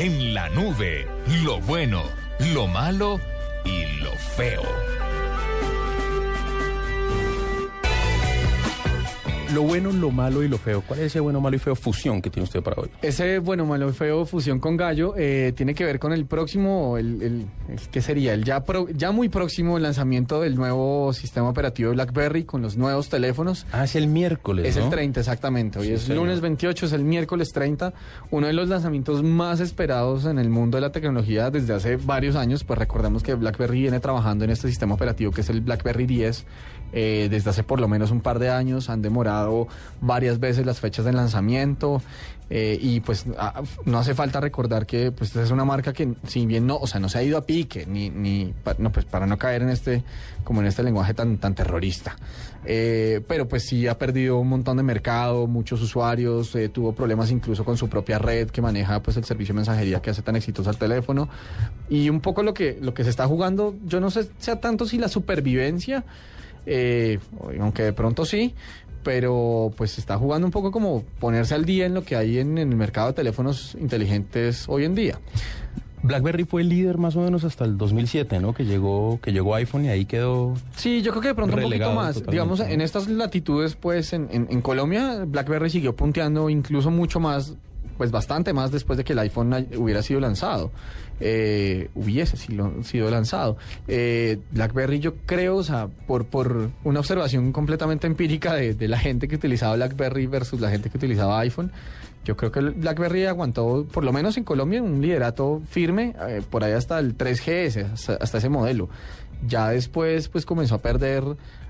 En la nube, lo bueno, lo malo y lo feo. Lo bueno, lo malo y lo feo. ¿Cuál es ese bueno, malo y feo fusión que tiene usted para hoy? Ese bueno, malo y feo fusión con gallo eh, tiene que ver con el próximo, el, el, el- ¿qué sería? El ya, pro- ya muy próximo lanzamiento del nuevo sistema operativo de BlackBerry con los nuevos teléfonos. Ah, es el miércoles, Es ¿no? el 30, exactamente. Hoy Sí, es señor. lunes 28, es el miércoles 30. Uno de los lanzamientos más esperados en el mundo de la tecnología desde hace varios años. Pues recordemos que BlackBerry viene trabajando en este sistema operativo que es el BlackBerry 10 eh, desde hace por lo menos un par de años. Han demorado varias veces las fechas de lanzamiento. eh, y pues ah, no hace falta recordar que pues es una marca que si bien no, o sea, no se ha ido a pique, ni, ni pa- no, pues para no caer en este, como en este lenguaje tan, tan terrorista. Eh, pero pues sí ha perdido un montón de mercado, muchos usuarios, eh, tuvo problemas incluso con su propia red que maneja pues el servicio de mensajería que hace tan exitoso al teléfono. Y un poco lo que, lo que se está jugando, yo no sé sea tanto si la supervivencia, eh, aunque de pronto sí, pero pues está jugando un poco como ponerse al día en lo que hay en, en el mercado de teléfonos inteligentes hoy en día. BlackBerry fue el líder más o menos hasta el 2007, ¿no? Que llegó, que llegó iPhone y ahí quedó... Sí, yo creo que de pronto un poquito más. totalmente, Digamos, en estas latitudes, pues en, en- en Colombia, BlackBerry siguió punteando incluso mucho más, pues bastante más después de que el iPhone hubiera sido lanzado. Eh, hubiese sido lanzado. Eh, BlackBerry, yo creo, o sea, por, por una observación completamente empírica de, de la gente que utilizaba BlackBerry versus la gente que utilizaba iPhone, yo creo que el BlackBerry aguantó, por lo menos en Colombia, un liderato firme, eh, por ahí hasta el 3GS, hasta, ese modelo. Ya después, pues comenzó a perder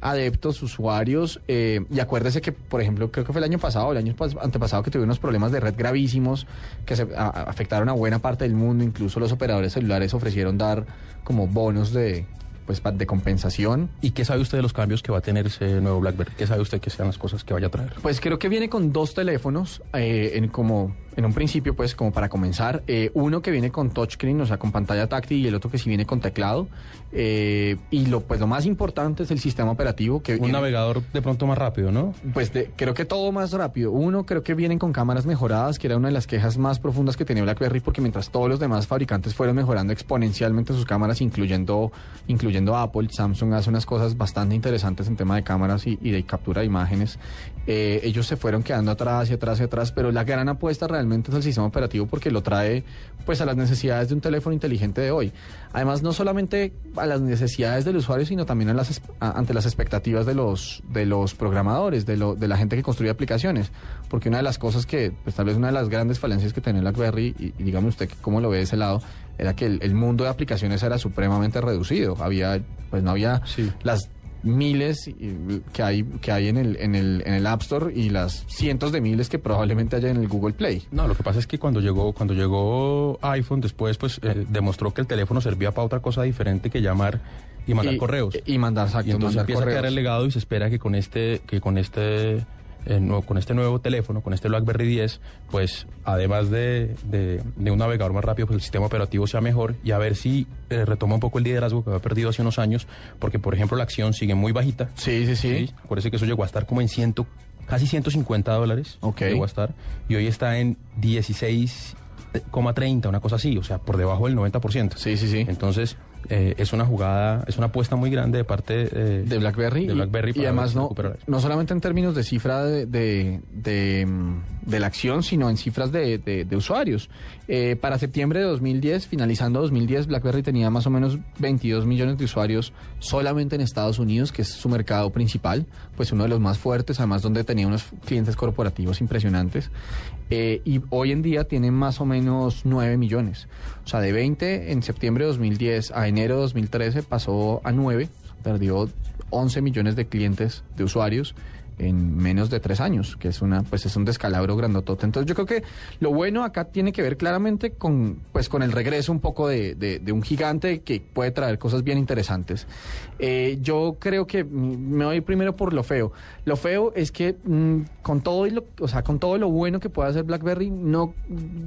adeptos, usuarios, eh, y acuérdese que, por ejemplo, creo que fue el año pasado, el año pas- antepasado que tuvo unos problemas de red gravísimos que se afectaron a buena parte del mundo, incluso los operadores celulares ofrecieron dar como bonos de pues de compensación ¿Y qué sabe usted de los cambios que va a tener ese nuevo BlackBerry? ¿Qué sabe usted que sean las cosas que vaya a traer? Pues creo que viene con dos teléfonos, eh, en como en un principio, pues como para comenzar, eh, uno que viene con touchscreen, o sea, con pantalla táctil, y el otro que sí viene con teclado. eh, y lo pues lo más importante es el sistema operativo que Un viene- navegador de pronto más rápido, ¿no? Pues de- creo que todo más rápido. Uno, creo que vienen con cámaras mejoradas, que era una de las quejas más profundas que tenía BlackBerry, porque mientras todos los demás fabricantes fueron mejorando exponencialmente sus cámaras, incluyendo, incluyendo Apple, Samsung hace unas cosas bastante interesantes en tema de cámaras y, y de captura de imágenes. eh, ellos se fueron quedando atrás y atrás y atrás, pero la gran apuesta realmente es el sistema operativo porque lo trae pues a las necesidades de un teléfono inteligente de hoy. Además, no solamente a las necesidades del usuario, sino también a las, a- ante las expectativas de los, de los programadores, de, lo, de la gente que construye aplicaciones. Porque una de las cosas que, pues tal vez una de las grandes falencias que tenía BlackBerry, y, y dígame usted cómo lo ve de ese lado, era que el, el mundo de aplicaciones era supremamente reducido. Había, pues no había Sí. las miles y- que hay que hay en el en el en el App Store y las cientos de miles que probablemente haya en el Google Play. No, lo que pasa es que cuando llegó, cuando llegó iPhone, después pues eh, demostró que el teléfono servía para otra cosa diferente que llamar y mandar y, correos. y mandar exacto, y entonces mandar empieza correos. a quedar el legado y se espera que con este, que con este, eh, con este nuevo teléfono, con este BlackBerry 10, pues además de, de- de un navegador más rápido, pues el sistema operativo sea mejor y a ver si eh, retoma un poco el liderazgo que había perdido hace unos años, porque por ejemplo la acción sigue muy bajita. Sí, sí, sí. Sí, acuérdese que eso llegó a estar como en ciento, casi 150 dólares. Ok. Llegó a estar. Y hoy está en 16,30, una cosa así, o sea, por debajo del 90%. Sí, sí, sí. Entonces, eh, es una jugada, es una apuesta muy grande de parte eh, de BlackBerry, de y- BlackBerry y, para además ver si no, no solamente en términos de cifra de, de, de, mm, de la acción, sino en cifras de, de- usuarios. Eh, para septiembre de 2010, finalizando 2010, BlackBerry tenía más o menos 22 millones de usuarios solamente en Estados Unidos, que es su mercado principal, pues uno de los más fuertes, además donde tenía unos clientes corporativos impresionantes. Eh, y hoy en día tienen más o menos 9 millones. O sea, de 20 en septiembre de 2010 a enero de 2013 pasó a 9, perdió 11 millones de clientes, de usuarios. En menos de tres años, que es una, pues es un descalabro grandotote. Entonces yo creo que lo bueno acá tiene que ver claramente con, pues con el regreso un poco de, de- de un gigante que puede traer cosas bien interesantes. Eh, yo creo que me voy primero por lo feo. Lo feo es que mm, con todo y lo, o sea, con todo lo bueno que puede hacer BlackBerry, no,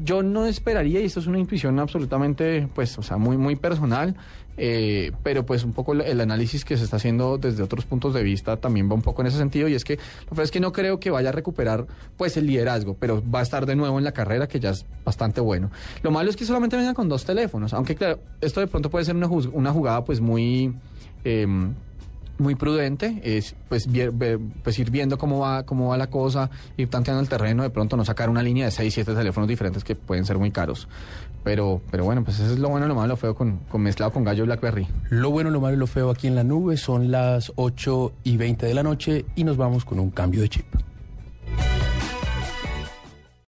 yo no esperaría y esto es una intuición absolutamente, pues, o sea, muy muy personal. Eh, pero pues un poco el- análisis que se está haciendo desde otros puntos de vista también va un poco en ese sentido y es que lo feo es que no creo que vaya a recuperar pues el liderazgo, pero va a estar de nuevo en la carrera que ya es bastante bueno. Lo malo es que solamente venga con dos teléfonos, aunque claro, esto de pronto puede ser una, una jugada pues muy... em, muy prudente, es pues, pues ir viendo cómo va, cómo va la cosa, ir tanteando el terreno, de pronto no sacar una línea de 6, 7 teléfonos diferentes que pueden ser muy caros. Pero, pero bueno, pues eso es lo bueno, lo malo, lo feo con, con mezclado con gallo BlackBerry. Lo bueno, lo malo y lo feo aquí en la nube son las 8 y 20 de la noche y nos vamos con un cambio de chip.